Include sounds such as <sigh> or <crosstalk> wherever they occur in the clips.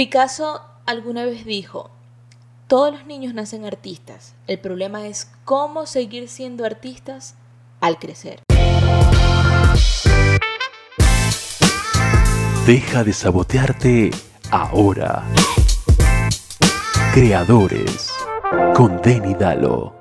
Picasso alguna vez dijo, todos los niños nacen artistas, el problema es cómo seguir siendo artistas al crecer. Deja de sabotearte ahora. Creadores con Denny Dalo.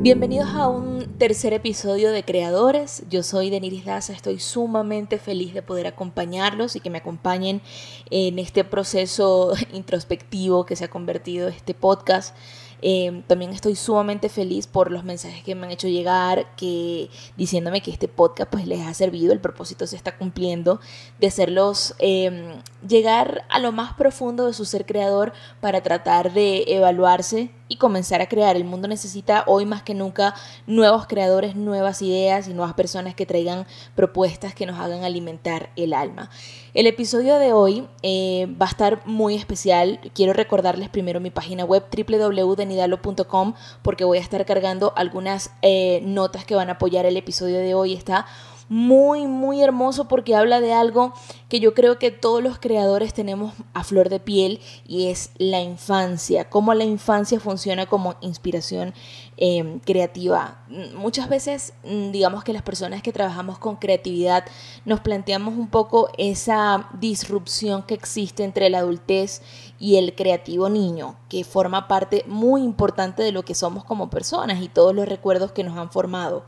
Bienvenidos a un tercer episodio de Creadores. Yo soy Deniris Daza, estoy sumamente feliz de poder acompañarlos y que me acompañen en este proceso <laughs> introspectivo que se ha convertido este podcast. Em, también estoy sumamente feliz por los mensajes que me han hecho llegar, que diciéndome que este podcast pues les ha servido, el propósito se está cumpliendo, de hacerlos em, llegar a lo más profundo de su ser creador para tratar de evaluarse y comenzar a crear. El mundo necesita hoy más que nunca nuevos creadores, nuevas ideas y nuevas personas que traigan propuestas que nos hagan alimentar el alma. El episodio de hoy eh, va a estar muy especial. Quiero recordarles primero mi página web www.denidalo.com porque voy a estar cargando algunas eh, notas que van a apoyar el episodio de hoy. Está muy, muy hermoso porque habla de algo que yo creo que todos los creadores tenemos a flor de piel y es la infancia, cómo la infancia funciona como inspiración em, creativa. Muchas veces, mm, digamos que las personas que trabajamos con creatividad nos planteamos un poco esa disrupción que existe entre la adultez y el creativo niño, que forma parte muy importante de lo que somos como personas y todos los recuerdos que nos han formado.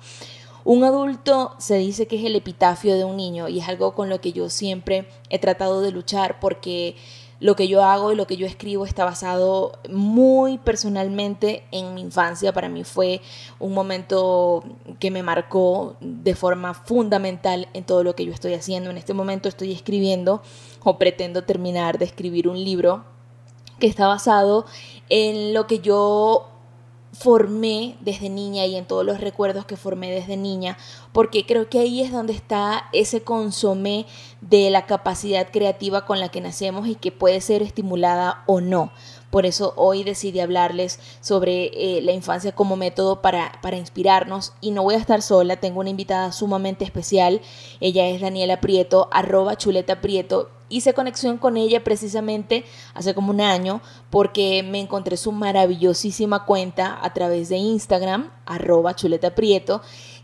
Un adulto se dice que es el epitafio de un niño y es algo con lo que yo siempre he tratado de luchar porque lo que yo hago y lo que yo escribo está basado muy personalmente en mi infancia. Para mí fue un momento que me marcó de forma fundamental en todo lo que yo estoy haciendo. En este momento estoy escribiendo o pretendo terminar de escribir un libro que está basado en lo que yo formé desde niña y en todos los recuerdos que formé desde niña, porque creo que ahí es donde está ese consomé de la capacidad creativa con la que nacemos y que puede ser estimulada o no. Por eso hoy decidí hablarles sobre eh, la infancia como método para, para inspirarnos. Y no voy a estar sola, tengo una invitada sumamente especial, ella es Daniela Prieto, arroba chuleta Prieto. Hice conexión con ella precisamente hace como un año porque me encontré su maravillosísima cuenta a través de Instagram, arroba chuleta prieto,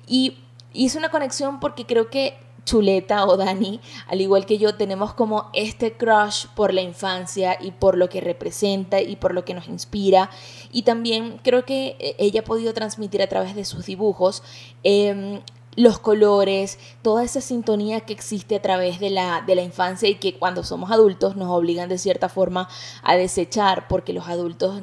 y hice una conexión porque creo que Chuleta o Dani, al igual que yo, tenemos como este crush por la infancia y por lo que representa y por lo que nos inspira. Y también creo que eh, ella ha podido transmitir a través de sus dibujos em, los colores, toda esa sintonía que existe a través de la, de la infancia y que cuando somos adultos nos obligan de cierta forma a desechar porque los adultos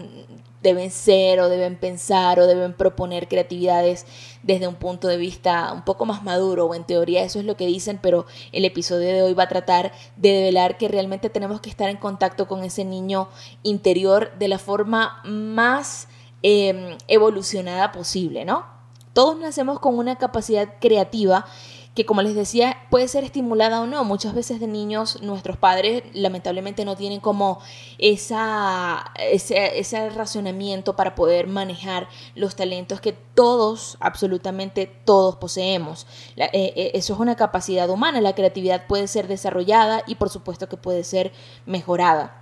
deben ser o deben pensar o deben proponer creatividades desde un punto de vista un poco más maduro o en teoría eso es lo que dicen, pero el episodio de hoy va a tratar de develar que realmente tenemos que estar en contacto con ese niño interior de la forma más em, evolucionada posible, ¿no? Todos nacemos con una capacidad creativa que como les decía puede ser estimulada o no. Muchas veces de niños nuestros padres lamentablemente no tienen como esa, ese, ese racionamiento para poder manejar los talentos que todos, absolutamente todos poseemos. Eh, eh, eso es una capacidad humana, la creatividad puede ser desarrollada y por supuesto que puede ser mejorada.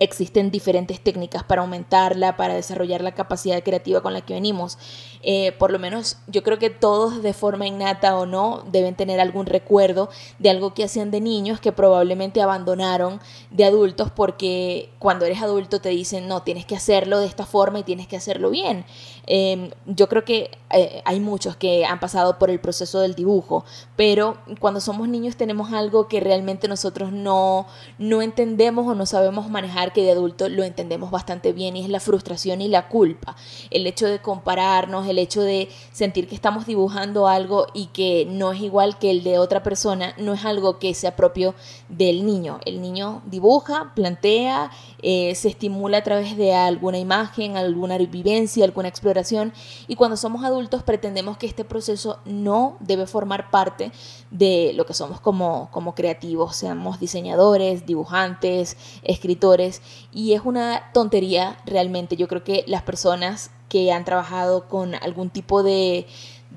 Existen diferentes técnicas para aumentarla, para desarrollar la capacidad creativa con la que venimos. Eh, por lo menos yo creo que todos de forma innata o no deben tener algún recuerdo de algo que hacían de niños que probablemente abandonaron de adultos porque cuando eres adulto te dicen no, tienes que hacerlo de esta forma y tienes que hacerlo bien. Em, yo creo que eh, hay muchos que han pasado por el proceso del dibujo, pero cuando somos niños tenemos algo que realmente nosotros no, no entendemos o no sabemos manejar que de adulto lo entendemos bastante bien y es la frustración y la culpa. El hecho de compararnos, el hecho de sentir que estamos dibujando algo y que no es igual que el de otra persona, no es algo que sea propio del niño. El niño dibuja, plantea, eh, se estimula a través de alguna imagen, alguna vivencia, alguna exploración y cuando somos adultos pretendemos que este proceso no debe formar parte de lo que somos como, como creativos, seamos diseñadores, dibujantes, escritores y es una tontería realmente. Yo creo que las personas que han trabajado con algún tipo de,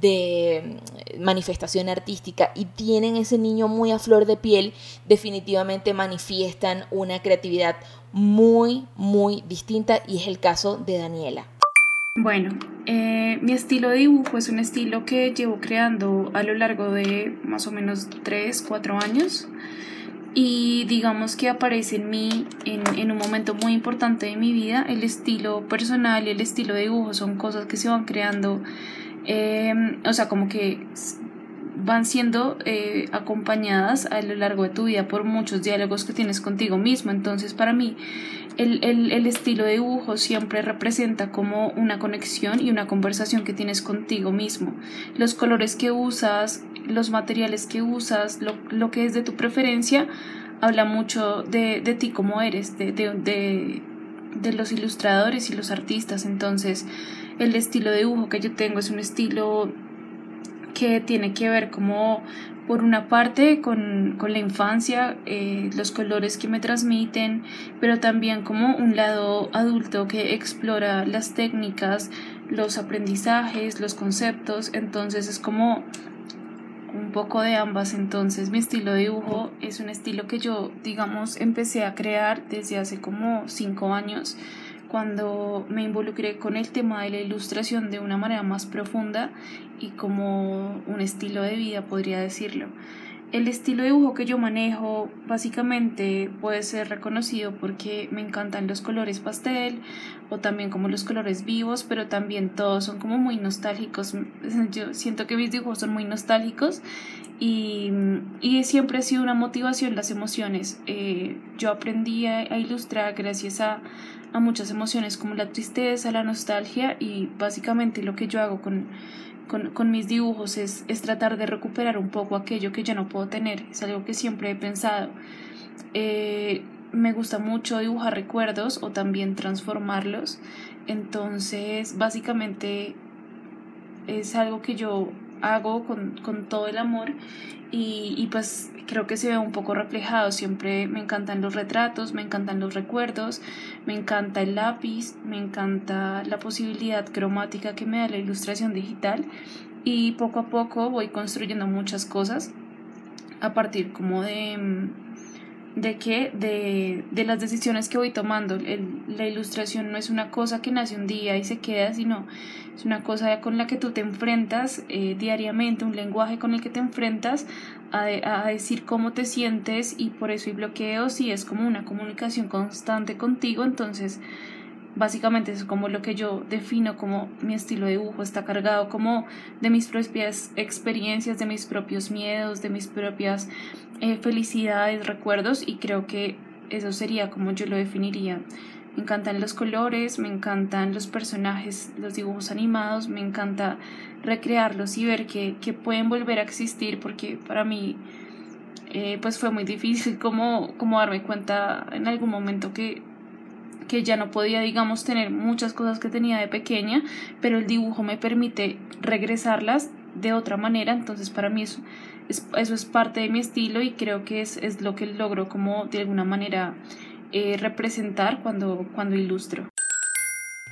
de manifestación artística y tienen ese niño muy a flor de piel, definitivamente manifiestan una creatividad muy, muy distinta y es el caso de Daniela. Bueno, eh, mi estilo de dibujo es un estilo que llevo creando a lo largo de más o menos 3, 4 años y digamos que aparece en mí en, un momento muy importante de mi vida. El estilo personal y el estilo de dibujo son cosas que se van creando, eh, o sea, como que van siendo eh, acompañadas a lo largo de tu vida por muchos diálogos que tienes contigo mismo. Entonces, para mí, el, el, estilo de dibujo siempre representa como una conexión y una conversación que tienes contigo mismo. Los colores que usas, los materiales que usas, lo, lo que es de tu preferencia, habla mucho de, de ti como eres, de, de, de, los ilustradores y los artistas. Entonces, el estilo de dibujo que yo tengo es un estilo que tiene que ver como por una parte con, con la infancia, eh, los colores que me transmiten, pero también como un lado adulto que explora las técnicas, los aprendizajes, los conceptos, entonces es como poco de ambas, entonces mi estilo de dibujo es un estilo que yo digamos empecé a crear desde hace como cinco años cuando me involucré con el tema de la ilustración de una manera más profunda y como un estilo de vida, podría decirlo. El estilo de dibujo que yo manejo básicamente puede ser reconocido porque me encantan los colores pastel o también como los colores vivos, pero también todos son como muy nostálgicos. <laughs> Yo siento que mis dibujos son muy nostálgicos y, y siempre ha sido una motivación las emociones. Eh, yo aprendí a ilustrar gracias a a muchas emociones como la tristeza, la nostalgia y básicamente lo que yo hago con, con, mis dibujos es, es, tratar de recuperar un poco aquello que ya no puedo tener. Es algo que siempre he pensado. Eh, me gusta mucho dibujar recuerdos o también transformarlos. Entonces, básicamente es algo que yo hago con, con todo el amor y, y, pues creo que se ve un poco reflejado. Siempre me encantan los retratos, me encantan los recuerdos, me encanta el lápiz, me encanta la posibilidad cromática que me da la ilustración digital y poco a poco voy construyendo muchas cosas a partir como de de que de, de, las decisiones que voy tomando. la ilustración no es una cosa que nace un día y se queda, sino es una cosa con la que tú te enfrentas eh, diariamente, un lenguaje con el que te enfrentas a, a, decir cómo te sientes y por eso hay bloqueos y es como una comunicación constante contigo, entonces básicamente es como lo que yo defino como mi estilo de dibujo, está cargado como de mis propias experiencias, de mis propios miedos, de mis propias eh, felicidades, recuerdos. Y creo que eso sería como yo lo definiría. Me encantan los colores, me encantan los personajes, los dibujos animados, me encanta recrearlos y ver que, que pueden volver a existir porque para mí eh, pues fue muy difícil como, como darme cuenta en algún momento que que ya no podía, digamos, tener muchas cosas que tenía de pequeña, pero el dibujo me permite regresarlas de otra manera, entonces para mí eso es, eso es parte de mi estilo y creo que es, es lo que logro como de alguna manera eh, representar cuando, cuando ilustro.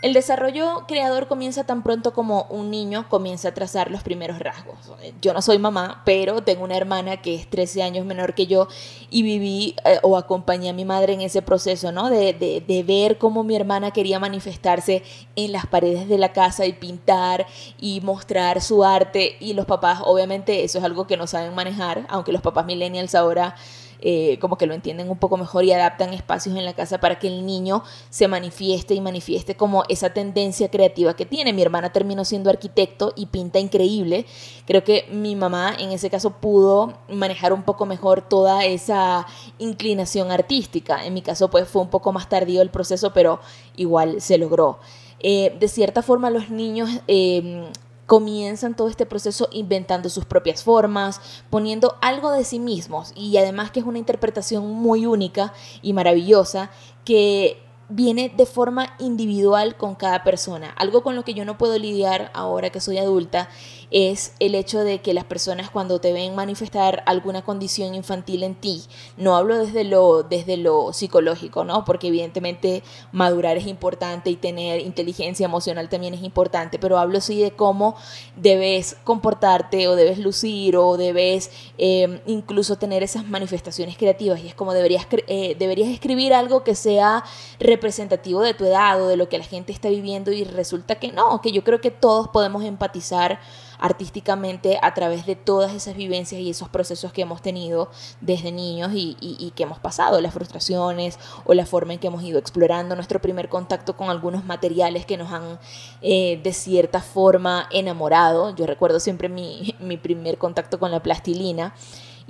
El desarrollo creador comienza tan pronto como un niño comienza a trazar los primeros rasgos. Yo no soy mamá, pero tengo una hermana que es 13 años menor que yo y viví eh, o acompañé a mi madre en ese proceso, ¿no? De, de, de, ver cómo mi hermana quería manifestarse en las paredes de la casa y pintar y mostrar su arte y los papás, obviamente eso es algo que no saben manejar, aunque los papás millennials ahora eh, como que lo entienden un poco mejor y adaptan espacios en la casa para que el niño se manifieste y manifieste como esa tendencia creativa que tiene. Mi hermana terminó siendo arquitecto y pinta increíble. Creo que mi mamá en ese caso pudo manejar un poco mejor toda esa inclinación artística. En mi caso pues fue un poco más tardío el proceso, pero igual se logró. Eh, de cierta forma los niños eh, comienzan todo este proceso inventando sus propias formas, poniendo algo de sí mismos y además que es una interpretación muy única y maravillosa que viene de forma individual con cada persona. Algo con lo que yo no puedo lidiar ahora que soy adulta es el hecho de que las personas cuando te ven manifestar alguna condición infantil en ti, no hablo desde lo, desde lo psicológico, ¿no? Porque evidentemente madurar es importante y tener inteligencia emocional también es importante, pero hablo sí de cómo debes comportarte o debes lucir o debes eh, incluso tener esas manifestaciones creativas y es como deberías, eh, deberías escribir algo que sea representativo de tu edad o de lo que la gente está viviendo y resulta que no, que yo creo que todos podemos empatizar artísticamente a través de todas esas vivencias y esos procesos que hemos tenido desde niños y, que hemos pasado, las frustraciones o la forma en que hemos ido explorando nuestro primer contacto con algunos materiales que nos han eh, de cierta forma enamorado. Yo recuerdo siempre mi, <laughs> mi primer contacto con la plastilina.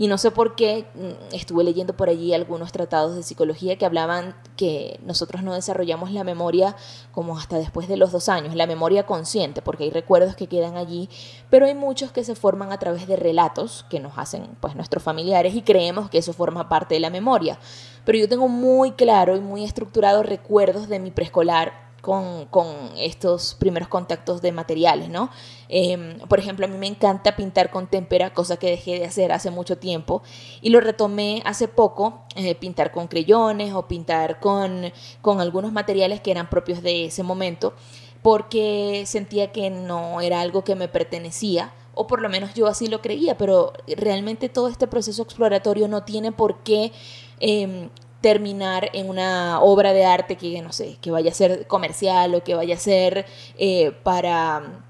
Y no sé por qué mm, estuve leyendo por allí algunos tratados de psicología que hablaban que nosotros no desarrollamos la memoria como hasta después de los dos años, la memoria consciente, porque hay recuerdos que quedan allí, pero hay muchos que se forman a través de relatos que nos hacen pues nuestros familiares y creemos que eso forma parte de la memoria. Pero yo tengo muy claro y muy estructurado recuerdos de mi preescolar con, estos primeros contactos de materiales, ¿no? Em, por ejemplo, a mí me encanta pintar con témpera, cosa que dejé de hacer hace mucho tiempo, y lo retomé hace poco, eh, pintar con creyones o pintar con, con algunos materiales que eran propios de ese momento, porque sentía que no era algo que me pertenecía, o por lo menos yo así lo creía, pero realmente todo este proceso exploratorio no tiene por qué em, terminar en una obra de arte que, no sé, que vaya a ser comercial o que vaya a ser eh, para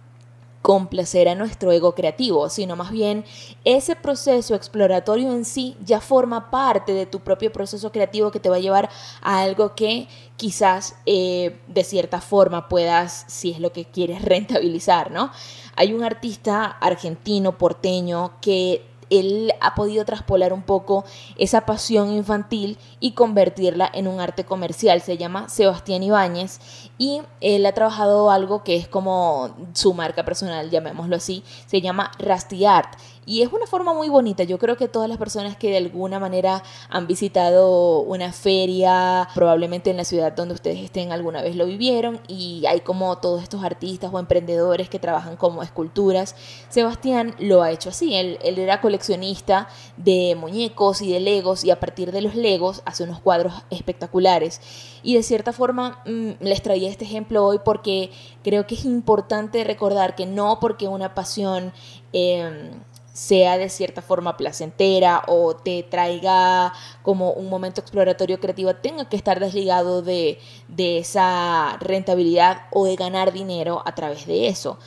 complacer a nuestro ego creativo, sino más bien ese proceso exploratorio en sí ya forma parte de tu propio proceso creativo que te va a llevar a algo que quizás eh, de cierta forma puedas, si es lo que quieres, <laughs> rentabilizar, ¿no? Hay un artista argentino, porteño, que él ha podido traspolar un poco esa pasión infantil y convertirla en un arte comercial. Se llama Sebastián Ibáñez y él ha trabajado algo que es como su marca personal, llamémoslo así, se llama Rusty Art y es una forma muy bonita. Yo creo que todas las personas que de alguna manera han visitado una feria, probablemente en la ciudad donde ustedes estén alguna vez lo vivieron, y hay como todos estos artistas o emprendedores que trabajan como esculturas. Sebastián lo ha hecho así. Él, él era coleccionista de muñecos y de legos, y a partir de los legos hace unos cuadros espectaculares. Y de cierta forma mm, les traía este ejemplo hoy porque creo que es importante recordar que no porque una pasión eh, sea de cierta forma placentera o te traiga como un momento exploratorio creativo, tenga que estar desligado de, esa rentabilidad o de ganar dinero a través de eso.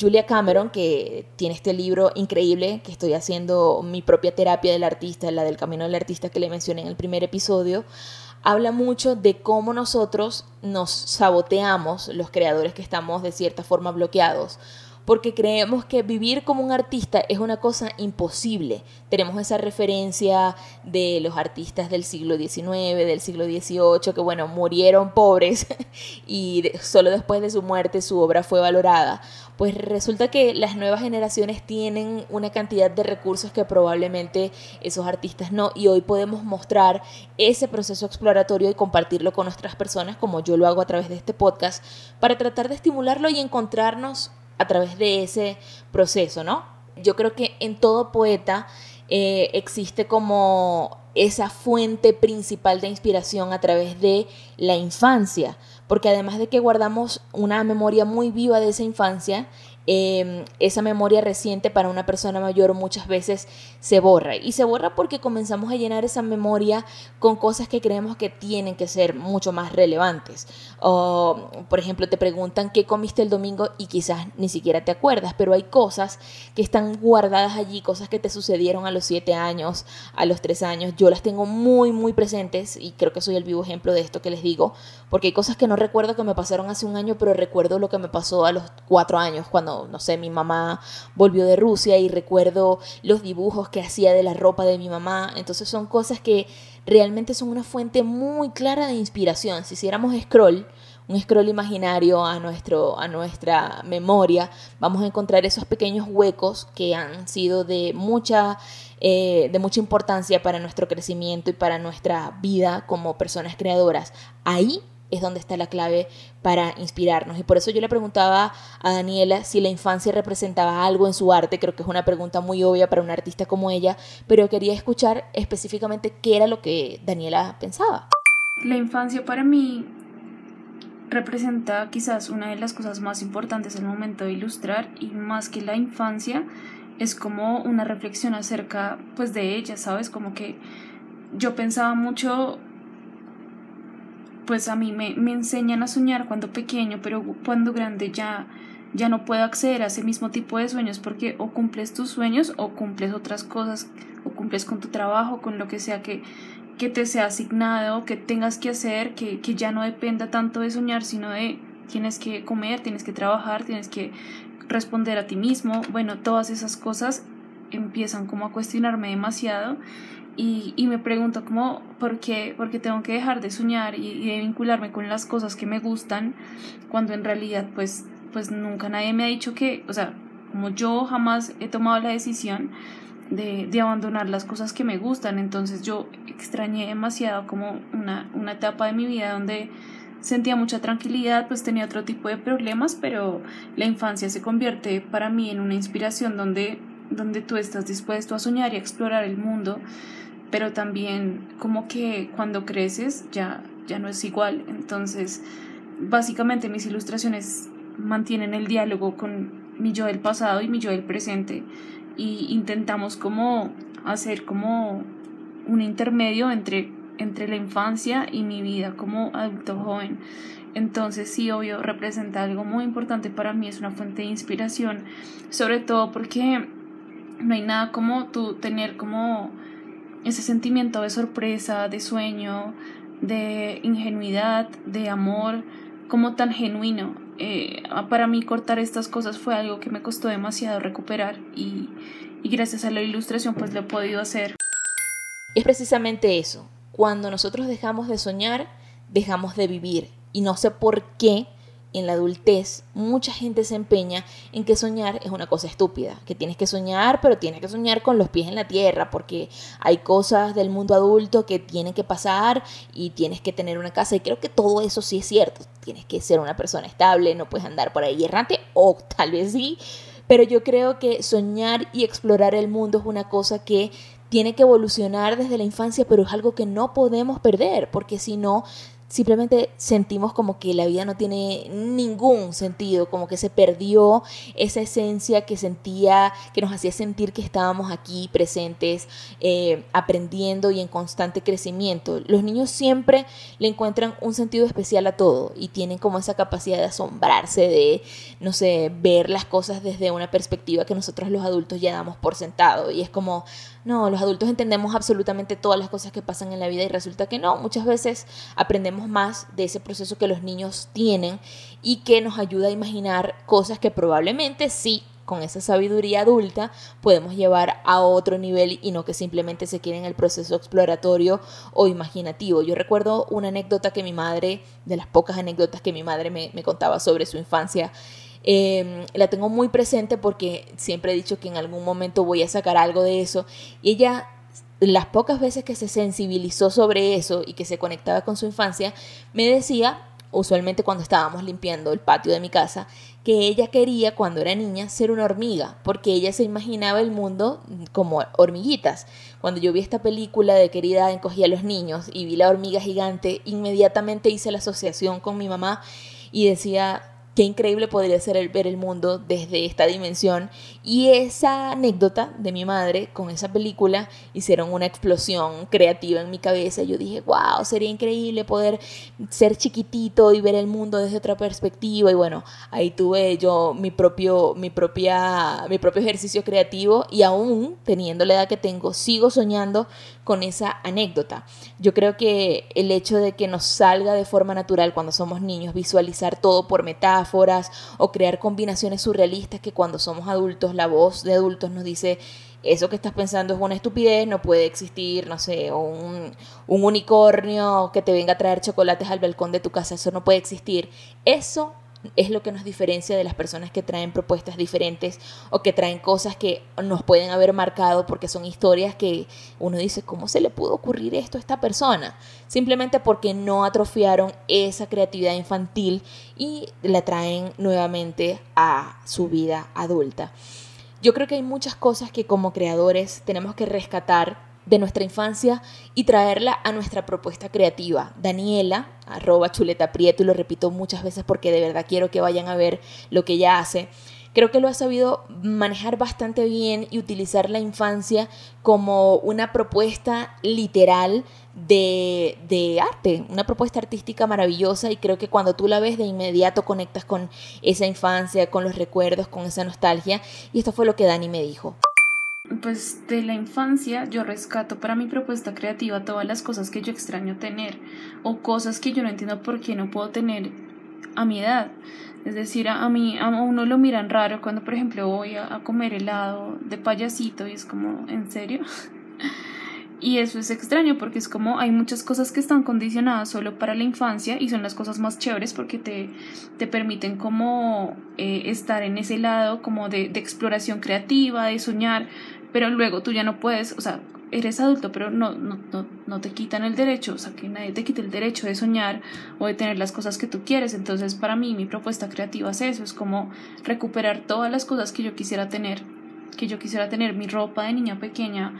Julia Cameron, que tiene este libro increíble, que estoy haciendo mi propia terapia del artista, la del camino del artista que le mencioné en el primer episodio, habla mucho de cómo nosotros nos saboteamos, los creadores que estamos de cierta forma bloqueados, porque creemos que vivir como un artista es una cosa imposible. Tenemos esa referencia de los artistas del siglo XIX, del siglo XVIII, que bueno, murieron pobres <laughs> y solo después de su muerte su obra fue valorada. Pues resulta que las nuevas generaciones tienen una cantidad de recursos que probablemente esos artistas no, y hoy podemos mostrar ese proceso exploratorio y compartirlo con nuestras personas, como yo lo hago a través de este podcast, para tratar de estimularlo y encontrarnos a través de ese proceso, ¿no? Yo creo que en todo poeta eh, existe como esa fuente principal de inspiración a través de la infancia, porque además de que guardamos una memoria muy viva de esa infancia, Em, esa memoria reciente para una persona mayor muchas veces se borra. Y se borra porque comenzamos a llenar esa memoria con cosas que creemos que tienen que ser mucho más relevantes. O, por ejemplo, te preguntan qué comiste el domingo y quizás ni siquiera te acuerdas, pero hay cosas que están guardadas allí, cosas que te sucedieron a los 7 años, a los 3 años. Yo las tengo muy, muy presentes y creo que soy el vivo ejemplo de esto que les digo, porque hay cosas que no recuerdo que me pasaron hace un año, pero recuerdo lo que me pasó a los 4 años cuando no, sé, mi mamá volvió de Rusia y recuerdo los dibujos que hacía de la ropa de mi mamá. Entonces son cosas que realmente son una fuente muy clara de inspiración. Si hiciéramos scroll, un scroll imaginario a, nuestro, a nuestra memoria, vamos a encontrar esos pequeños huecos que han sido de mucha, eh, de mucha importancia para nuestro crecimiento y para nuestra vida como personas creadoras. Ahí es donde está la clave para inspirarnos. Y por eso yo le preguntaba a Daniela si la infancia representaba algo en su arte. Creo que es una pregunta muy obvia para un artista como ella, pero quería escuchar específicamente qué era lo que Daniela pensaba. La infancia para mí representa quizás una de las cosas más importantes el momento de ilustrar y más que la infancia es como una reflexión acerca pues de ella, ¿sabes? Como que yo pensaba mucho pues a mí me, me enseñan a soñar cuando pequeño, pero cuando grande ya ya no puedo acceder a ese mismo tipo de sueños porque o cumples tus sueños o cumples otras cosas o cumples con tu trabajo, con lo que sea que, que te sea asignado, que tengas que hacer, que, que ya no dependa tanto de soñar, sino de tienes que comer, tienes que trabajar, tienes que responder a ti mismo. Bueno, todas esas cosas empiezan como a cuestionarme demasiado y, y me pregunto como ¿por qué, por qué tengo que dejar de soñar y, y, de vincularme con las cosas que me gustan cuando en realidad pues, pues nunca nadie me ha dicho que, o sea, como yo jamás he tomado la decisión de, de abandonar las cosas que me gustan, entonces yo extrañé demasiado como una, una etapa de mi vida donde sentía mucha tranquilidad, pues tenía otro tipo de problemas, pero la infancia se convierte para mí en una inspiración donde, donde tú estás dispuesto a soñar y a explorar el mundo, pero también como que cuando creces ya, ya no es igual. Entonces, básicamente mis ilustraciones mantienen el diálogo con mi yo del pasado y mi yo del presente y intentamos como hacer como un intermedio entre, entre la infancia y mi vida como adulto joven. Entonces sí, obvio, representa algo muy importante para mí, es una fuente de inspiración, sobre todo porque no hay nada como tú tener como ese sentimiento de sorpresa, de sueño, de ingenuidad, de amor, como tan genuino. Eh, para mí cortar estas cosas fue algo que me costó demasiado recuperar y, y gracias a la ilustración pues lo he podido hacer. Es precisamente eso, cuando nosotros dejamos de soñar, dejamos de vivir y no sé por qué en la adultez mucha gente se empeña en que soñar es una cosa estúpida, que tienes que soñar, pero tienes que soñar con los pies en la tierra, porque hay cosas del mundo adulto que tienen que pasar y tienes que tener una casa y creo que todo eso sí es cierto, tienes que ser una persona estable, no puedes andar por ahí errante o tal vez sí, pero yo creo que soñar y explorar el mundo es una cosa que tiene que evolucionar desde la infancia, pero es algo que no podemos perder, porque si no, simplemente sentimos como que la vida no tiene ningún sentido, como que se perdió esa esencia que sentía, que nos hacía sentir que estábamos aquí presentes, eh, aprendiendo y en constante crecimiento. Los niños siempre le encuentran un sentido especial a todo y tienen como esa capacidad de asombrarse, de, no sé, ver las cosas desde una perspectiva que nosotros los adultos ya damos por sentado. Y es como, no, los adultos entendemos absolutamente todas las cosas que pasan en la vida y resulta que no, muchas veces aprendemos más de ese proceso que los niños tienen y que nos ayuda a imaginar cosas que probablemente sí con esa sabiduría adulta podemos llevar a otro nivel y no que simplemente se quede en el proceso exploratorio o imaginativo. Yo recuerdo una anécdota que mi madre, de las pocas anécdotas que mi madre me, me contaba sobre su infancia, eh, la tengo muy presente porque siempre he dicho que en algún momento voy a sacar algo de eso. Y ella, las pocas veces que se sensibilizó sobre eso y que se conectaba con su infancia, me decía, usualmente cuando estábamos limpiando el patio de mi casa, que ella quería cuando era niña ser una hormiga, porque ella se imaginaba el mundo como hormiguitas. Cuando yo vi esta película de Querida encogía a los niños y vi la hormiga gigante, inmediatamente hice la asociación con mi mamá y decía, qué increíble podría ser el ver el mundo desde esta dimensión. Y esa anécdota de mi madre con esa película hicieron una explosión creativa en mi cabeza. Yo dije, wow, sería increíble poder ser chiquitito y ver el mundo desde otra perspectiva. Y bueno, ahí tuve yo mi propio, mi propia, mi propio ejercicio creativo y aún teniendo la edad que tengo, sigo soñando con esa anécdota. Yo creo que el hecho de que nos salga de forma natural cuando somos niños, visualizar todo por metáfora, metáforas o crear combinaciones surrealistas que cuando somos adultos, la voz de adultos nos dice eso que estás pensando es una estupidez, no puede existir, no sé, un, un unicornio que te venga a traer chocolates al balcón de tu casa, eso no puede existir. Eso es lo que nos diferencia de las personas que traen propuestas diferentes o que traen cosas que nos pueden haber marcado porque son historias que uno dice, ¿cómo se le pudo ocurrir esto a esta persona? Simplemente porque no atrofiaron esa creatividad infantil y la traen nuevamente a su vida adulta. Yo creo que hay muchas cosas que como creadores tenemos que rescatar de nuestra infancia y traerla a nuestra propuesta creativa. Daniela, arroba chuleta prieto, y lo repito muchas veces porque de verdad quiero que vayan a ver lo que ella hace creo que lo ha sabido manejar bastante bien y utilizar la infancia como una propuesta literal de, de, arte, una propuesta artística maravillosa y creo que cuando tú la ves de inmediato conectas con esa infancia, con los recuerdos, con esa nostalgia y esto fue lo que Dani me dijo. Pues de la infancia yo rescato para mi propuesta creativa todas las cosas que yo extraño tener o cosas que yo no entiendo por qué no puedo tener a mi edad. Es decir, a, mí, a uno lo miran raro cuando, por ejemplo, voy a, comer helado de payasito y es como, ¿en serio? <laughs> Y eso es extraño porque es como hay muchas cosas que están condicionadas solo para la infancia y son las cosas más chéveres porque te, te permiten como eh, estar en ese lado como de, de exploración creativa, de soñar, pero luego tú ya no puedes, o sea, eres adulto, pero no, no, no, no, te quitan el derecho, o sea, que nadie te quite el derecho de soñar o de tener las cosas que tú quieres. Entonces, para mí, mi propuesta creativa es eso, es como recuperar todas las cosas que yo quisiera tener, que yo quisiera tener mi ropa de niña pequeña,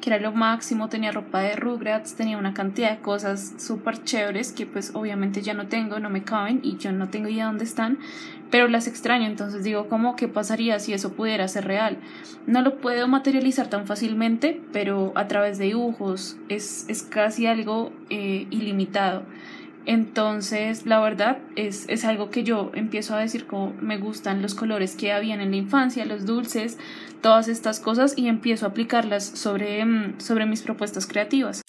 que era lo máximo, tenía ropa de Rugrats, tenía una cantidad de cosas súper chéveres que pues obviamente ya no tengo, no me caben y yo no tengo idea dónde están, pero las extraño, entonces digo, ¿cómo qué pasaría si eso pudiera ser real? No lo puedo materializar tan fácilmente, pero a través de dibujos es, es casi algo eh, ilimitado. Entonces, la verdad es, es, algo que yo empiezo a decir como me gustan los colores que habían en la infancia, los dulces, todas estas cosas y empiezo a aplicarlas sobre, mm, sobre mis propuestas creativas.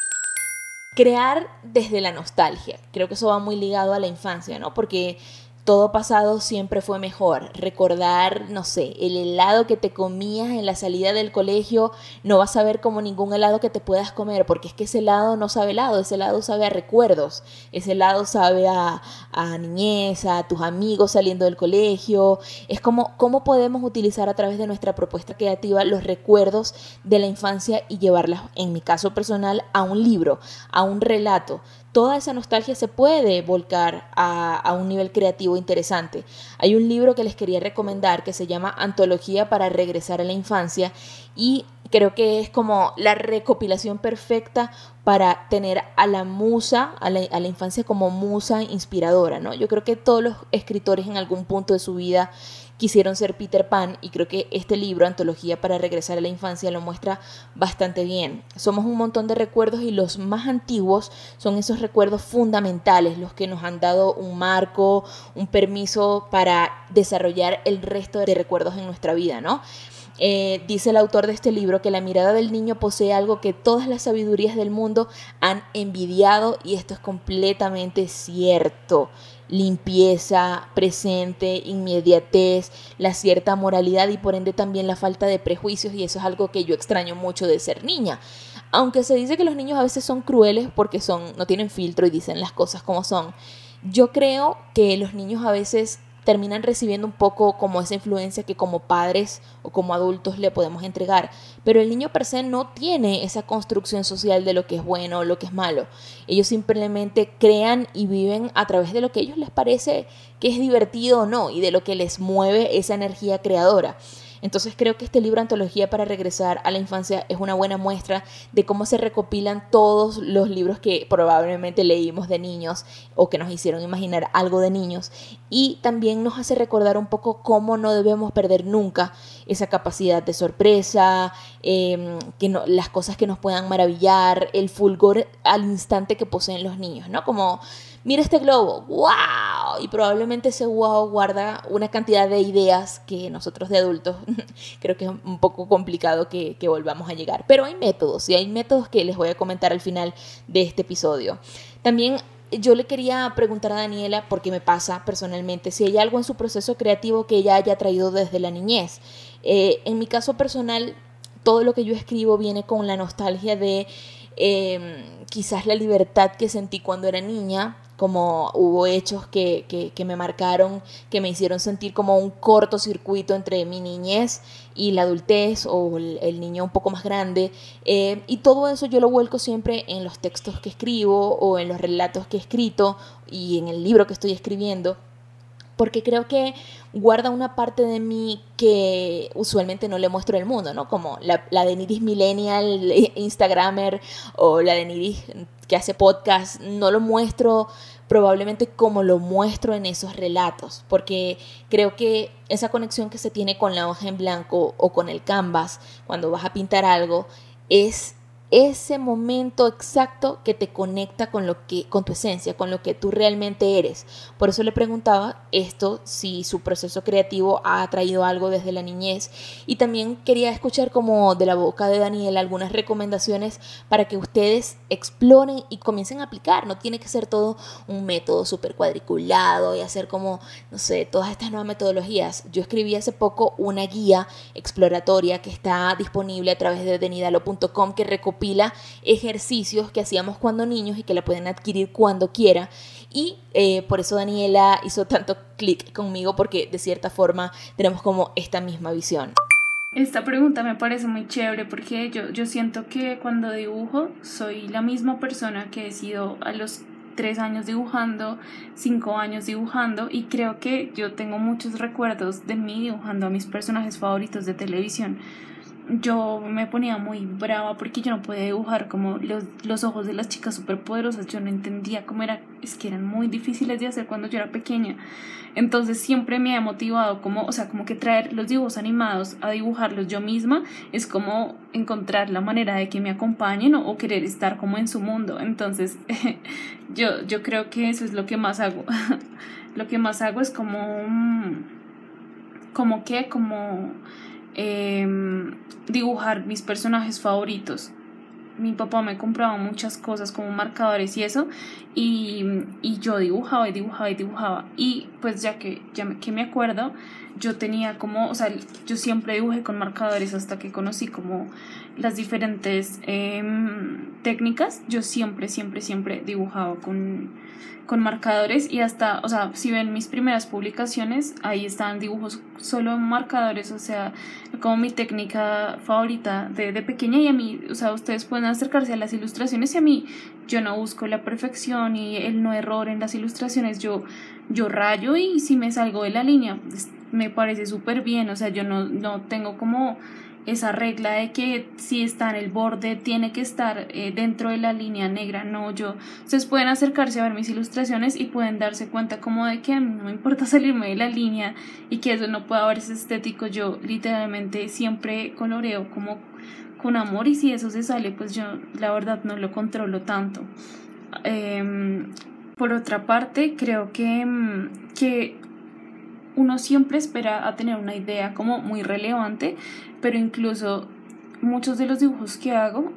Crear desde la nostalgia, creo que eso va muy ligado a la infancia, ¿no? Porque todo pasado siempre fue mejor. Recordar, no sé, el helado que te comías en la salida del colegio, no vas a ver como ningún helado que te puedas comer, porque es que ese helado no sabe helado, ese helado sabe a recuerdos, ese helado sabe a, a niñez, a tus amigos saliendo del colegio. Es como cómo podemos utilizar a través de nuestra propuesta creativa los recuerdos de la infancia y llevarlas, en mi caso personal, a un libro, a un relato toda esa nostalgia se puede volcar a, un nivel creativo interesante. Hay un libro que les quería recomendar que se llama Antología para regresar a la infancia y creo que es como la recopilación perfecta para tener a la musa, a la, a la, infancia como musa inspiradora, ¿no? Yo creo que todos los escritores en algún punto de su vida quisieron ser Peter Pan y creo que este libro, Antología para regresar a la infancia, lo muestra bastante bien. Somos un montón de recuerdos y los más antiguos son esos recuerdos fundamentales, los que nos han dado un marco, un permiso para desarrollar el resto de recuerdos en nuestra vida, ¿no? Eh, dice el autor de este libro que la mirada del niño posee algo que todas las sabidurías del mundo han envidiado y esto es completamente cierto limpieza, presente, inmediatez, la cierta moralidad y por ende también la falta de prejuicios y eso es algo que yo extraño mucho de ser niña. Aunque se dice que los niños a veces son crueles porque son no tienen filtro y dicen las cosas como son. Yo creo que los niños a veces terminan recibiendo un poco como esa influencia que como padres o como adultos le podemos entregar. Pero el niño per se no tiene esa construcción social de lo que es bueno o lo que es malo. Ellos simplemente crean y viven a través de lo que a ellos les parece que es divertido o no y de lo que les mueve esa energía creadora. Entonces creo que este libro Antología para regresar a la infancia es una buena muestra de cómo se recopilan todos los libros que probablemente leímos de niños o que nos hicieron imaginar algo de niños y también nos hace recordar un poco cómo no debemos perder nunca esa capacidad de sorpresa, em, que las cosas que nos puedan maravillar, el fulgor al instante que poseen los niños, ¿no? Como mira este globo, wow, y probablemente ese wow guarda una cantidad de ideas que nosotros de adultos <laughs> creo que es un poco complicado que, que volvamos a llegar. Pero hay métodos y hay métodos que les voy a comentar al final de este episodio. También yo le quería preguntar a Daniela, porque me pasa personalmente, si hay algo en su proceso creativo que ella haya traído desde la niñez. Eh, en mi caso personal, todo lo que yo escribo viene con la nostalgia de em, quizás la libertad que sentí cuando era niña, como hubo hechos que, que, me marcaron, que me hicieron sentir como un cortocircuito entre mi niñez y la adultez o el, niño un poco más grande. Eh, y todo eso yo lo vuelco siempre en los textos que escribo o en los relatos que he escrito y en el libro que estoy escribiendo porque creo que guarda una parte de mí que usualmente no le muestro al mundo, ¿no? Como la, la de Niris Millennial, <laughs> Instagramer, o la de Niris que hace podcast, no lo muestro probablemente como lo muestro en esos relatos, porque creo que esa conexión que se tiene con la hoja en blanco o con el canvas cuando vas a pintar algo es ese momento exacto que te conecta con lo que con tu esencia, con lo que tú realmente eres. Por eso le preguntaba esto si su proceso creativo ha traído algo desde la niñez y también quería escuchar como de la boca de Daniel algunas recomendaciones para que ustedes exploren y comiencen a aplicar. No tiene que ser todo un método súper cuadriculado y hacer como, no sé, todas estas nuevas metodologías. Yo escribí hace poco una guía exploratoria que está disponible a través de denidalo.com que recopila pila ejercicios que hacíamos cuando niños y que la pueden adquirir cuando quiera. Y eh, por eso Daniela hizo tanto clic conmigo porque de cierta forma tenemos como esta misma visión. Esta pregunta me parece muy chévere porque yo, yo siento que cuando dibujo soy la misma persona que he sido a los tres años dibujando, cinco años dibujando y creo que yo tengo muchos recuerdos de mí dibujando a mis personajes favoritos de televisión yo me ponía muy brava porque yo no podía dibujar como los, los ojos de las chicas superpoderosas, yo no entendía cómo era, es que eran muy difíciles de hacer cuando yo era pequeña. Entonces siempre me ha motivado como, o sea, como que traer los dibujos animados a dibujarlos yo misma es como encontrar la manera de que me acompañen o, querer estar como en su mundo. Entonces <laughs> yo, yo creo que eso es lo que más hago. <laughs> lo que más hago es como, como que, como Em, dibujar mis personajes favoritos. Mi papá me compraba muchas cosas como marcadores y eso, y, y yo dibujaba y dibujaba y dibujaba. Y pues ya que, ya me, que me acuerdo, yo tenía como, o sea, yo siempre dibujé con marcadores hasta que conocí como las diferentes em, técnicas. Yo siempre, siempre, siempre dibujaba con, con marcadores y hasta, o sea, si ven mis primeras publicaciones, ahí están dibujos solo en marcadores, o sea, como mi técnica favorita de, de pequeña y a mí, o sea, ustedes pueden acercarse a las ilustraciones y a mí yo no busco la perfección y el no error en las ilustraciones, yo, yo rayo y si me salgo de la línea, pues, me parece súper bien, o sea, yo no, no tengo como esa regla de que si está en el borde tiene que estar eh, dentro de la línea negra, no yo. Ustedes pueden acercarse a ver mis ilustraciones y pueden darse cuenta como de que a mí no me importa <laughs> salirme de la línea y que eso no pueda verse estético. Yo literalmente siempre coloreo como con amor y si eso se sale pues yo la verdad no lo controlo tanto. Em, por otra parte creo que, que uno siempre espera a tener una idea como muy relevante, pero incluso muchos de los dibujos que hago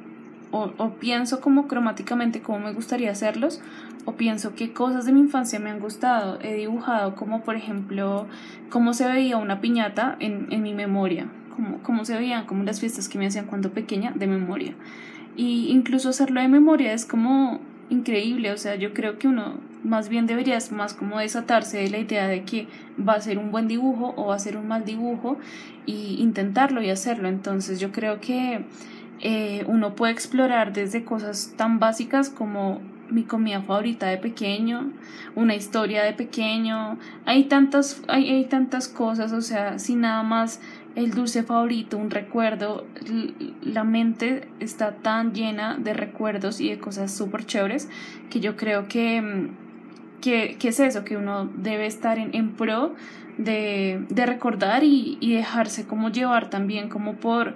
o, pienso como cromáticamente cómo me gustaría hacerlos o pienso qué cosas de mi infancia me han gustado. He dibujado como por ejemplo cómo se veía una piñata en mi memoria, cómo, cómo se veían como las fiestas que me hacían cuando pequeña de memoria. Y incluso hacerlo de memoria es como increíble, o sea, yo creo que uno más bien debería más como desatarse de la idea de que va a ser un buen dibujo o va a ser un mal dibujo y intentarlo y hacerlo. Entonces yo creo que eh, uno puede explorar desde cosas tan básicas como mi comida favorita de pequeño, una historia de pequeño, hay tantas, hay, hay tantas cosas, o sea, si nada más el dulce favorito, un recuerdo, la mente está tan llena de recuerdos y de cosas súper chéveres que yo creo que, mm, que, es eso, que uno debe estar en, en pro de, de recordar y, y, dejarse como llevar también como por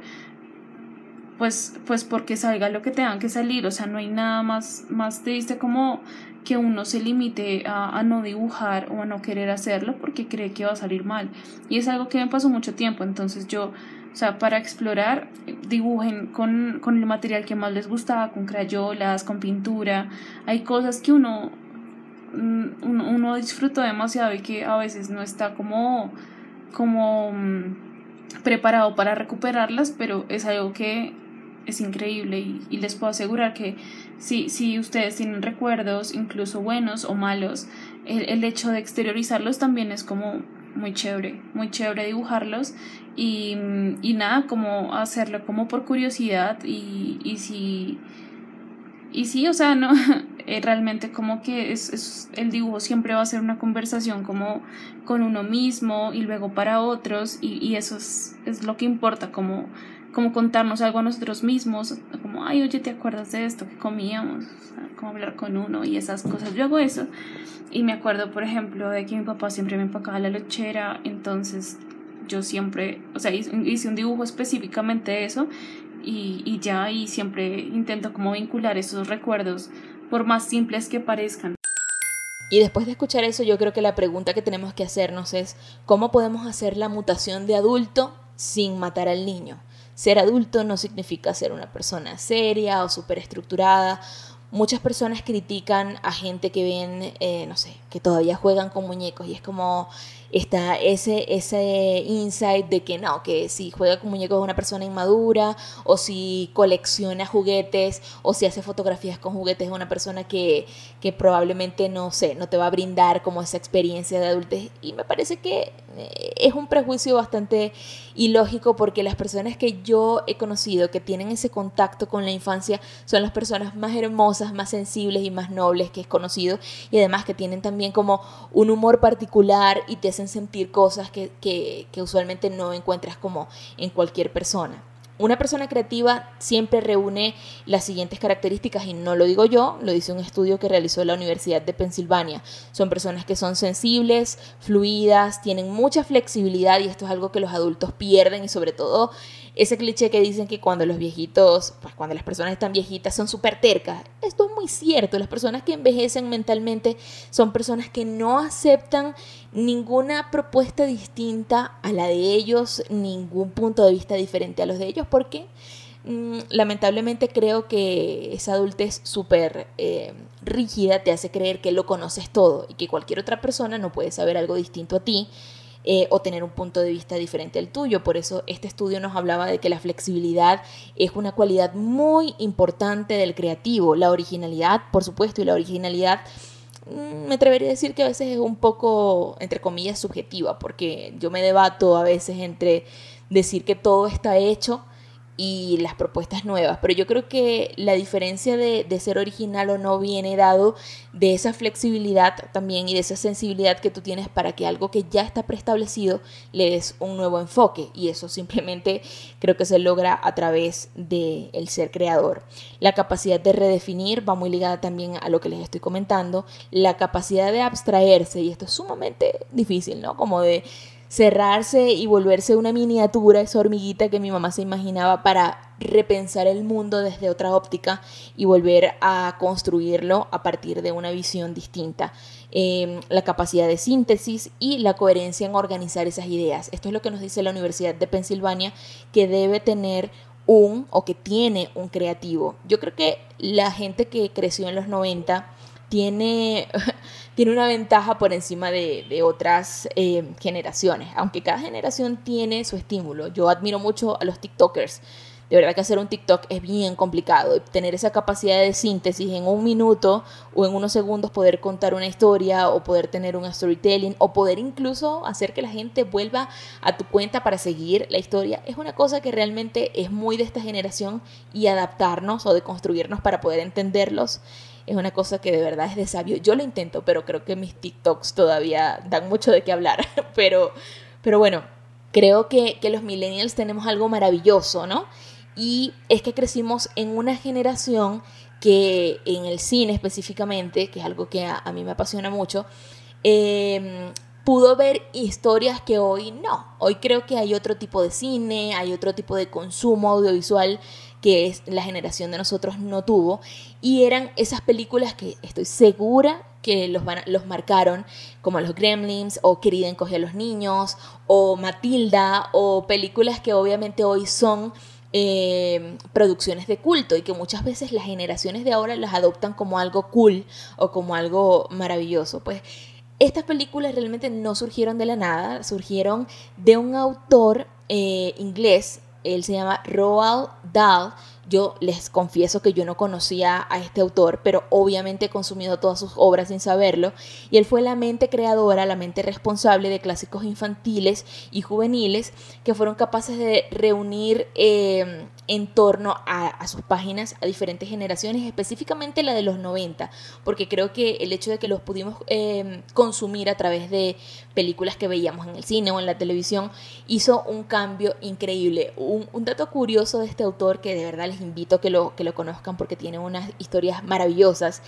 pues pues porque salga lo que tengan que salir. O sea no hay nada más más triste como que uno se limite a, no dibujar o a no querer hacerlo porque cree que va a salir mal. Y es algo que me pasó mucho tiempo, entonces yo, o sea, para explorar, dibujen con, con el material que más les gustaba, con crayolas, con pintura. Hay cosas que uno mm, uno, uno disfrutó demasiado y que a veces no está como, como mm, preparado para recuperarlas, pero es algo que es increíble y les puedo asegurar que si, si ustedes tienen recuerdos, incluso buenos o malos, el, el hecho de exteriorizarlos también es como muy chévere, muy chévere dibujarlos y, y nada, como hacerlo como por curiosidad y, y si y sí, o sea, no, <laughs> eh, realmente como que es, es, el dibujo siempre va a ser una conversación como con uno mismo y luego para otros y, y eso es, es, lo que importa, como, como contarnos algo a nosotros mismos, como, ay, oye, ¿te acuerdas de esto que comíamos? O sea, como hablar con uno y esas cosas. Yo hago eso y me acuerdo, por ejemplo, de que mi papá siempre me empacaba la lechera, entonces yo siempre, o sea, hice un dibujo específicamente de eso y, y ya, y siempre intento como vincular esos recuerdos, por más simples que parezcan. Y después de escuchar eso, yo creo que la pregunta que tenemos que hacernos es, ¿cómo podemos hacer la mutación de adulto sin matar al niño? Ser adulto no significa ser una persona seria o superestructurada. Muchas personas critican a gente que ven, eh, no sé, que todavía juegan con muñecos y es como, está ese, ese insight de que no, que si juega con muñecos es una persona inmadura, o si colecciona juguetes, o si hace fotografías con juguetes es una persona que, que probablemente no sé, no te va a brindar como esa experiencia de adultez. Y me parece que eh, es un prejuicio bastante ilógico porque las personas que yo he conocido que tienen ese contacto con la infancia son las personas más hermosas, más sensibles y más nobles que he conocido y además que tienen también como un humor particular y te hacen sentir cosas que, que, que usualmente no encuentras como en cualquier persona. Una persona creativa siempre reúne las siguientes características y no lo digo yo, lo dice un estudio que realizó la Universidad de Pensilvania. Son personas que son sensibles, fluidas, tienen mucha flexibilidad y esto es algo que los adultos pierden y sobre todo ese cliché que dicen que cuando los viejitos, pues cuando las personas están viejitas son súper tercas. Esto es muy cierto, las personas que envejecen mentalmente son personas que no aceptan ninguna propuesta distinta a la de ellos, ningún punto de vista diferente a los de ellos, porque mm, lamentablemente creo que esa adultez súper eh, rígida te hace creer que lo conoces todo y que cualquier otra persona no puede saber algo distinto a ti. Eh, o tener un punto de vista diferente al tuyo. Por eso este estudio nos hablaba de que la flexibilidad es una cualidad muy importante del creativo. La originalidad, por supuesto, y la originalidad mm, me atrevería a decir que a veces es un poco, entre comillas, subjetiva, porque yo me debato a veces entre decir que todo está hecho y las propuestas nuevas. Pero yo creo que la diferencia de, de, ser original o no viene dado de esa flexibilidad también y de esa sensibilidad que tú tienes para que algo que ya está preestablecido le des un nuevo enfoque. Y eso simplemente creo que se logra a través del el ser creador. La capacidad de redefinir va muy ligada también a lo que les estoy comentando. La capacidad de abstraerse, y esto es sumamente difícil, ¿no? Como de cerrarse y volverse una miniatura, esa hormiguita que mi mamá se imaginaba para repensar el mundo desde otra óptica y volver a construirlo a partir de una visión distinta. Eh, la capacidad de síntesis y la coherencia en organizar esas ideas. Esto es lo que nos dice la Universidad de Pensilvania que debe tener un o que tiene un creativo. Yo creo que la gente que creció en los 90 tiene, <laughs> tiene una ventaja por encima de, otras eh, generaciones, aunque cada generación tiene su estímulo. Yo admiro mucho a los TikTokers. De verdad que hacer un TikTok es bien complicado tener esa capacidad de síntesis en un minuto o en unos segundos poder contar una historia o poder tener un storytelling o poder incluso hacer que la gente vuelva a tu cuenta para seguir la historia es una cosa que realmente es muy de esta generación y adaptarnos o de construirnos para poder entenderlos es una cosa que de verdad es de sabio. Yo lo intento, pero creo que mis TikToks todavía dan mucho de qué hablar. <laughs> pero, pero bueno, creo que, que los millennials tenemos algo maravilloso, ¿no? Y es que crecimos en una generación que en el cine específicamente, que es algo que a, a mí me apasiona mucho, eh, pudo ver historias que hoy no. Hoy creo que hay otro tipo de cine, hay otro tipo de consumo audiovisual que es la generación de nosotros no tuvo y eran esas películas que estoy segura que los, van, los marcaron como los Gremlins o Querida encoge a los niños o Matilda o películas que obviamente hoy son eh, producciones de culto y que muchas veces las generaciones de ahora las adoptan como algo cool o como algo maravilloso. Pues estas películas realmente no surgieron de la nada, surgieron de un autor eh, inglés, él se llama Roald Dahl, yo les confieso que yo no conocía a este autor, pero obviamente he consumido todas sus obras sin saberlo, y él fue la mente creadora, la mente responsable de clásicos infantiles y juveniles que fueron capaces de reunir eh, en torno a, sus páginas a diferentes generaciones, específicamente la de los 90, porque creo que el hecho de que los pudimos eh, consumir a través de películas que veíamos en el cine o en la televisión hizo un cambio increíble. Un, un dato curioso de este autor que de verdad les invito a que lo, que lo conozcan porque tiene unas historias maravillosas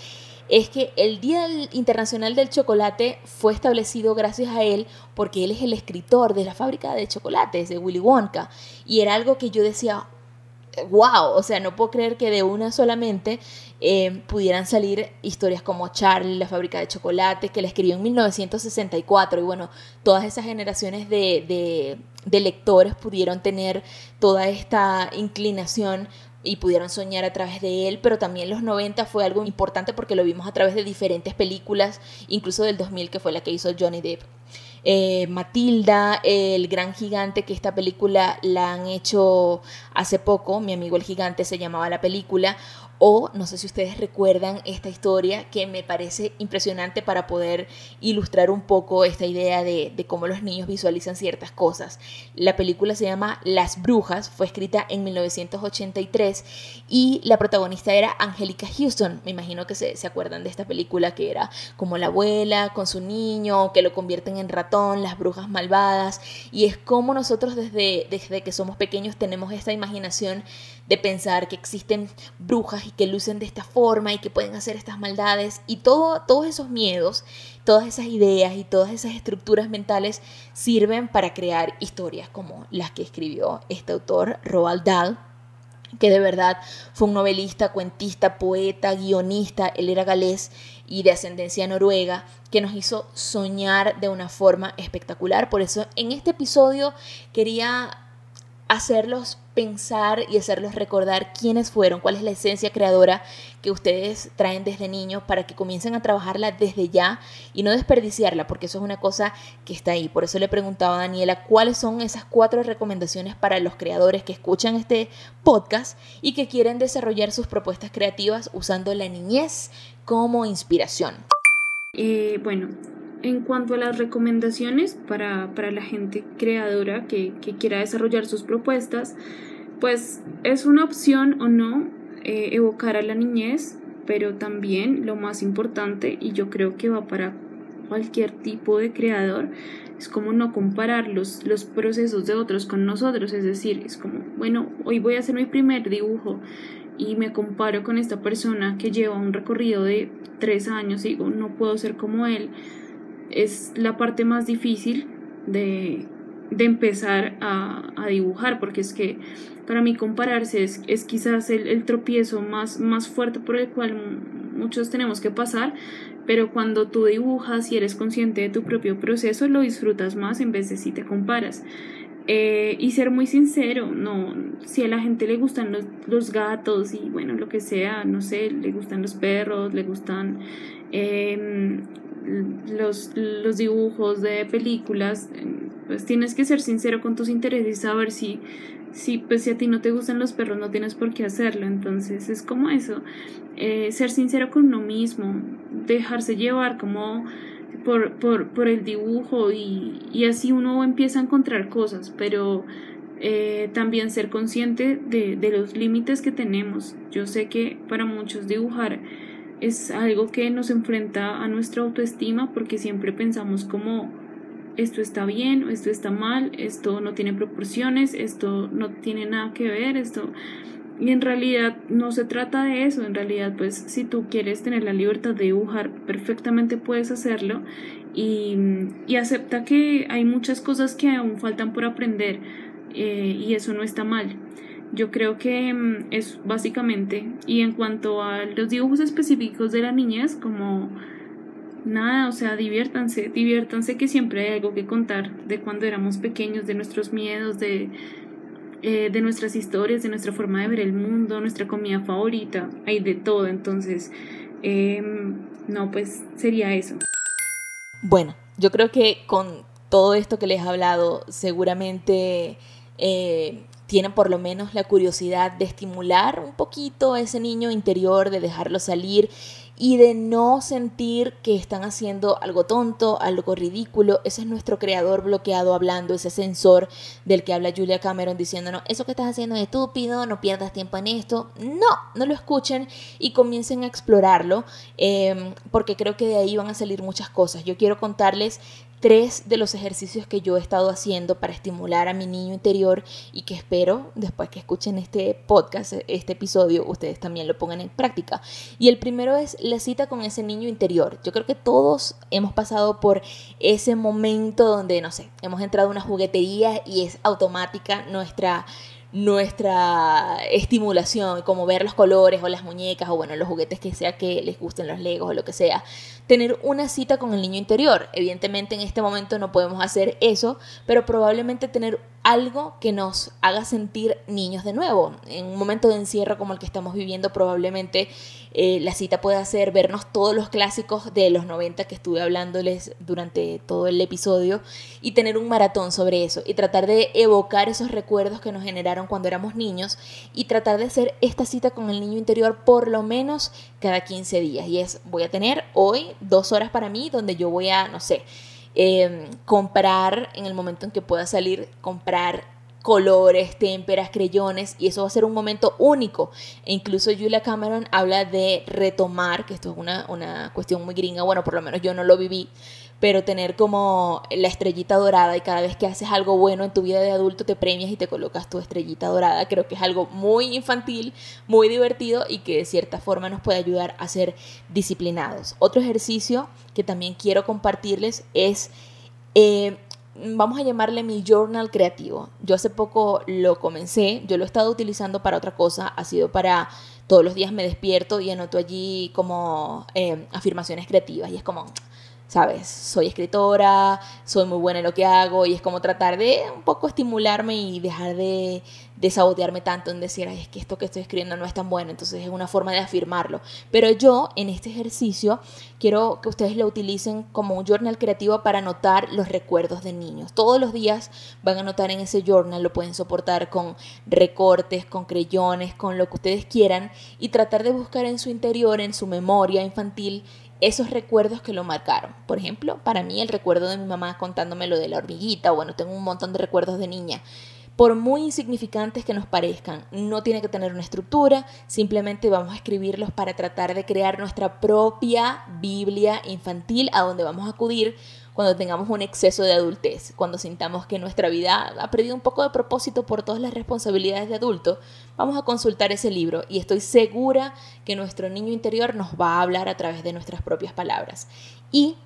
es que el Día Internacional del Chocolate fue establecido gracias a él porque él es el escritor de la fábrica de chocolates de Willy Wonka y era algo que yo decía, wow, o sea, no puedo creer que de una solamente eh, pudieran salir historias como Charlie, la fábrica de chocolate, que la escribió en 1964 y bueno, todas esas generaciones de, de lectores pudieron tener toda esta inclinación y pudieron soñar a través de él, pero también los 90 fue algo importante porque lo vimos a través de diferentes películas, incluso del 2000 que fue la que hizo Johnny Depp. Eh, Matilda, El Gran Gigante, que esta película la han hecho hace poco, mi amigo el Gigante se llamaba la película, o no sé si ustedes recuerdan esta historia que me parece impresionante para poder ilustrar un poco esta idea de, cómo los niños visualizan ciertas cosas. La película se llama Las Brujas, fue escrita en 1983 y la protagonista era Angélica Houston. Me imagino que se, acuerdan de esta película que era como la abuela con su niño, que lo convierten en ratón, las brujas malvadas. Y es como nosotros desde, desde que somos pequeños tenemos esta imaginación de pensar que existen brujas y que lucen de esta forma y que pueden hacer estas maldades y todo, todos esos miedos, todas esas ideas y todas esas estructuras mentales sirven para crear historias como las que escribió este autor, Roald Dahl, que de verdad fue un novelista, cuentista, poeta, guionista, él era galés y de ascendencia noruega, que nos hizo soñar de una forma espectacular. Por eso en este episodio quería hacerlos pensar y hacerlos recordar quiénes fueron, cuál es la esencia creadora que ustedes traen desde niños para que comiencen a trabajarla desde ya y no desperdiciarla, porque eso es una cosa que está ahí. Por eso le preguntaba a Daniela cuáles son esas cuatro recomendaciones para los creadores que escuchan este podcast y que quieren desarrollar sus propuestas creativas usando la niñez como inspiración. Bueno, en cuanto a las recomendaciones para, la gente creadora que, quiera desarrollar sus propuestas, pues es una opción o no eh, evocar a la niñez, pero también lo más importante, y yo creo que va para cualquier tipo de creador, es como no comparar los, los procesos de otros con nosotros, es decir, es como, bueno, hoy voy a hacer mi primer dibujo y me comparo con esta persona que lleva un recorrido de tres años y digo, no puedo ser como él, es la parte más difícil de, empezar a, dibujar, porque es que para mí compararse es, es quizás el, tropiezo más, más fuerte por el cual muchos tenemos que pasar, pero cuando tú dibujas y eres consciente de tu propio proceso, lo disfrutas más en vez de si te comparas. Eh, y ser muy sincero, no, si a la gente le gustan los, los, gatos y bueno, lo que sea, no sé, le gustan los perros, le gustan eh, los, los dibujos de películas, pues tienes que ser sincero con tus intereses y saber si, si, pues, si a ti no te gustan los perros, no tienes por qué hacerlo. Entonces es como eso, eh, ser sincero con uno mismo, dejarse llevar como por, por, por el dibujo y, y, así uno empieza a encontrar cosas, pero eh, también ser consciente de, de los límites que tenemos. Yo sé que para muchos dibujar es algo que nos enfrenta a nuestra autoestima porque siempre pensamos como esto está bien esto está mal, esto no tiene proporciones, esto no tiene nada que ver, esto... Y en realidad no se trata de eso, en realidad pues si tú quieres tener la libertad de dibujar, perfectamente puedes hacerlo y, y acepta que hay muchas cosas que aún faltan por aprender eh, y eso no está mal. Yo creo que mm, es básicamente, y en cuanto a los dibujos específicos de la niñez, como nada, o sea, diviértanse, diviértanse que siempre hay algo que contar de cuando éramos pequeños, de nuestros miedos, de eh, de nuestras historias, de nuestra forma de ver el mundo, nuestra comida favorita, hay de todo, entonces, em, no, pues sería eso. Bueno, yo creo que con todo esto que les he hablado, seguramente eh, tienen por lo menos la curiosidad de estimular un poquito a ese niño interior, de dejarlo salir y de no sentir que están haciendo algo tonto, algo ridículo. Ese es nuestro creador bloqueado hablando, ese sensor del que habla Julia Cameron diciéndonos, eso que estás haciendo es estúpido, no pierdas tiempo en esto. No, no lo escuchen y comiencen a explorarlo, em, porque creo que de ahí van a salir muchas cosas. Yo quiero contarles tres de los ejercicios que yo he estado haciendo para estimular a mi niño interior y que espero después que escuchen este podcast, este episodio, ustedes también lo pongan en práctica. Y el primero es la cita con ese niño interior. Yo creo que todos hemos pasado por ese momento donde, no sé, hemos entrado a una juguetería y es automática nuestra nuestra estimulación, como ver los colores o las muñecas o bueno, los juguetes que sea que les gusten los legos o lo que sea, tener una cita con el niño interior. Evidentemente en este momento no podemos hacer eso, pero probablemente tener algo que nos haga sentir niños de nuevo. En un momento de encierro como el que estamos viviendo, probablemente eh, la cita puede ser vernos todos los clásicos de los 90 que estuve hablándoles durante todo el episodio y tener un maratón sobre eso y tratar de evocar esos recuerdos que nos generaron cuando éramos niños y tratar de hacer esta cita con el niño interior por lo menos cada 15 días. Y es, voy a tener hoy dos horas para mí donde yo voy a, no sé, Em, comprar en el momento en que pueda salir, comprar colores, témperas, creyones y eso va a ser un momento único. E incluso Julia Cameron habla de retomar, que esto es una, una cuestión muy gringa, bueno, por lo menos yo no lo viví, pero tener como la estrellita dorada y cada vez que haces algo bueno en tu vida de adulto te premias y te colocas tu estrellita dorada. Creo que es algo muy infantil, muy divertido y que de cierta forma nos puede ayudar a ser disciplinados. Otro ejercicio que también quiero compartirles es... Eh, vamos a llamarle mi journal creativo. Yo hace poco lo comencé, yo lo he estado utilizando para otra cosa, ha sido para todos los días me despierto y anoto allí como eh, afirmaciones creativas y es como, ¿sabes? Soy escritora, soy muy buena en lo que hago y es como tratar de un poco estimularme y dejar de, de tanto en decir, Ay, es que esto que estoy escribiendo no es tan bueno, entonces es una forma de afirmarlo. Pero yo en este ejercicio quiero que ustedes lo utilicen como un journal creativo para anotar los recuerdos de niños. Todos los días van a anotar en ese journal, lo pueden soportar con recortes, con creyones, con lo que ustedes quieran y tratar de buscar en su interior, en su memoria infantil, esos recuerdos que lo marcaron. Por ejemplo, para mí el recuerdo de mi mamá contándome lo de la hormiguita, bueno, tengo un montón de recuerdos de niña. Por muy insignificantes que nos parezcan, no tiene que tener una estructura, simplemente vamos a escribirlos para tratar de crear nuestra propia Biblia infantil a donde vamos a acudir cuando tengamos un exceso de adultez, cuando sintamos que nuestra vida ha perdido un poco de propósito por todas las responsabilidades de adulto, vamos a consultar ese libro y estoy segura que nuestro niño interior nos va a hablar a través de nuestras propias palabras. Y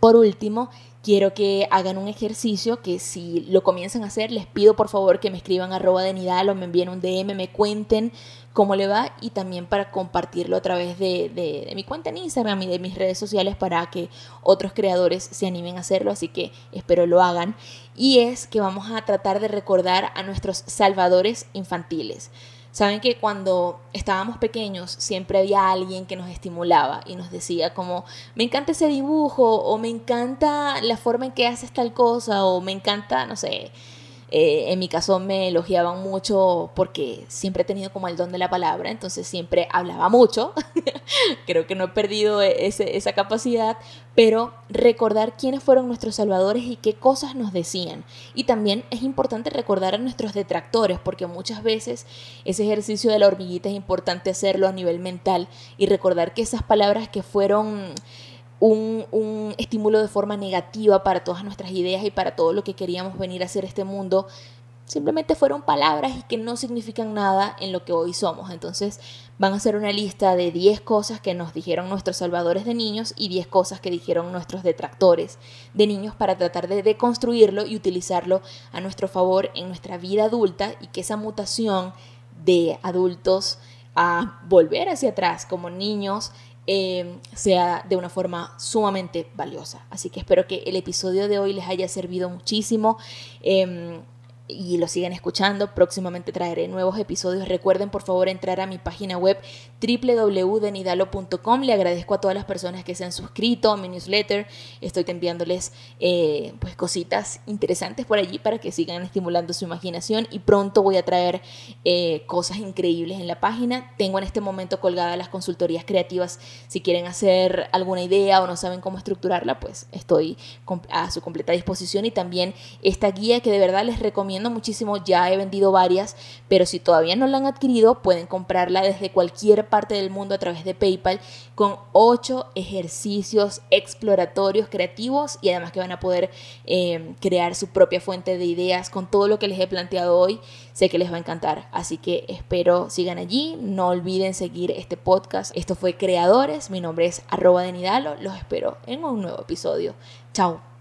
por último, quiero que hagan un ejercicio que si lo comienzan a hacer, les pido por favor que me escriban arroba de Nidal o me envíen un DM, me cuenten cómo le va y también para compartirlo a través de, de, mi cuenta en Instagram y de mis redes sociales para que otros creadores se animen a hacerlo, así que espero lo hagan. Y es que vamos a tratar de recordar a nuestros salvadores infantiles. Saben que cuando estábamos pequeños siempre había alguien que nos estimulaba y nos decía como, me encanta ese dibujo o me encanta la forma en que haces tal cosa o me encanta, no sé, eh, en mi caso me elogiaban mucho porque siempre he tenido como el don de la palabra, entonces siempre hablaba mucho. <laughs> Creo que no he perdido e-, esa capacidad, pero recordar quiénes fueron nuestros salvadores y qué cosas nos decían. Y también es importante recordar a nuestros detractores, porque muchas veces ese ejercicio de la hormiguita es importante hacerlo a nivel mental y recordar que esas palabras que fueron un, estímulo de forma negativa para todas nuestras ideas y para todo lo que queríamos venir a hacer este mundo, simplemente fueron palabras y que no significan nada en lo que hoy somos. Entonces van a ser una lista de 10 cosas que nos dijeron nuestros salvadores de niños y 10 cosas que dijeron nuestros detractores de niños para tratar de deconstruirlo y utilizarlo a nuestro favor en nuestra vida adulta y que esa mutación de adultos a volver hacia atrás como niños Em, sea de una forma sumamente valiosa. Así que espero que el episodio de hoy les haya servido muchísimo. Em, y lo sigan escuchando. Próximamente traeré nuevos episodios. Recuerden por favor entrar a mi página web www.denidalo.com. Le agradezco a todas las personas que se han suscrito a mi newsletter. Estoy enviándoles eh, pues cositas interesantes por allí para que sigan estimulando su imaginación y pronto voy a traer eh, cosas increíbles en la página. Tengo en este momento colgadas las consultorías creativas. Si quieren hacer alguna idea o no saben cómo estructurarla, pues estoy a su completa disposición y también esta guía que de verdad les recomiendo muchísimo, ya he vendido varias, pero si todavía no la han adquirido, pueden comprarla desde cualquier parte del mundo a través de PayPal con ocho ejercicios exploratorios creativos y además que van a poder eh, crear su propia fuente de ideas con todo lo que les he planteado hoy. Sé que les va a encantar, así que espero sigan allí. No olviden seguir este podcast. Esto fue Creadores, mi nombre es arroba de Nidalo. Los espero en un nuevo episodio. Chao.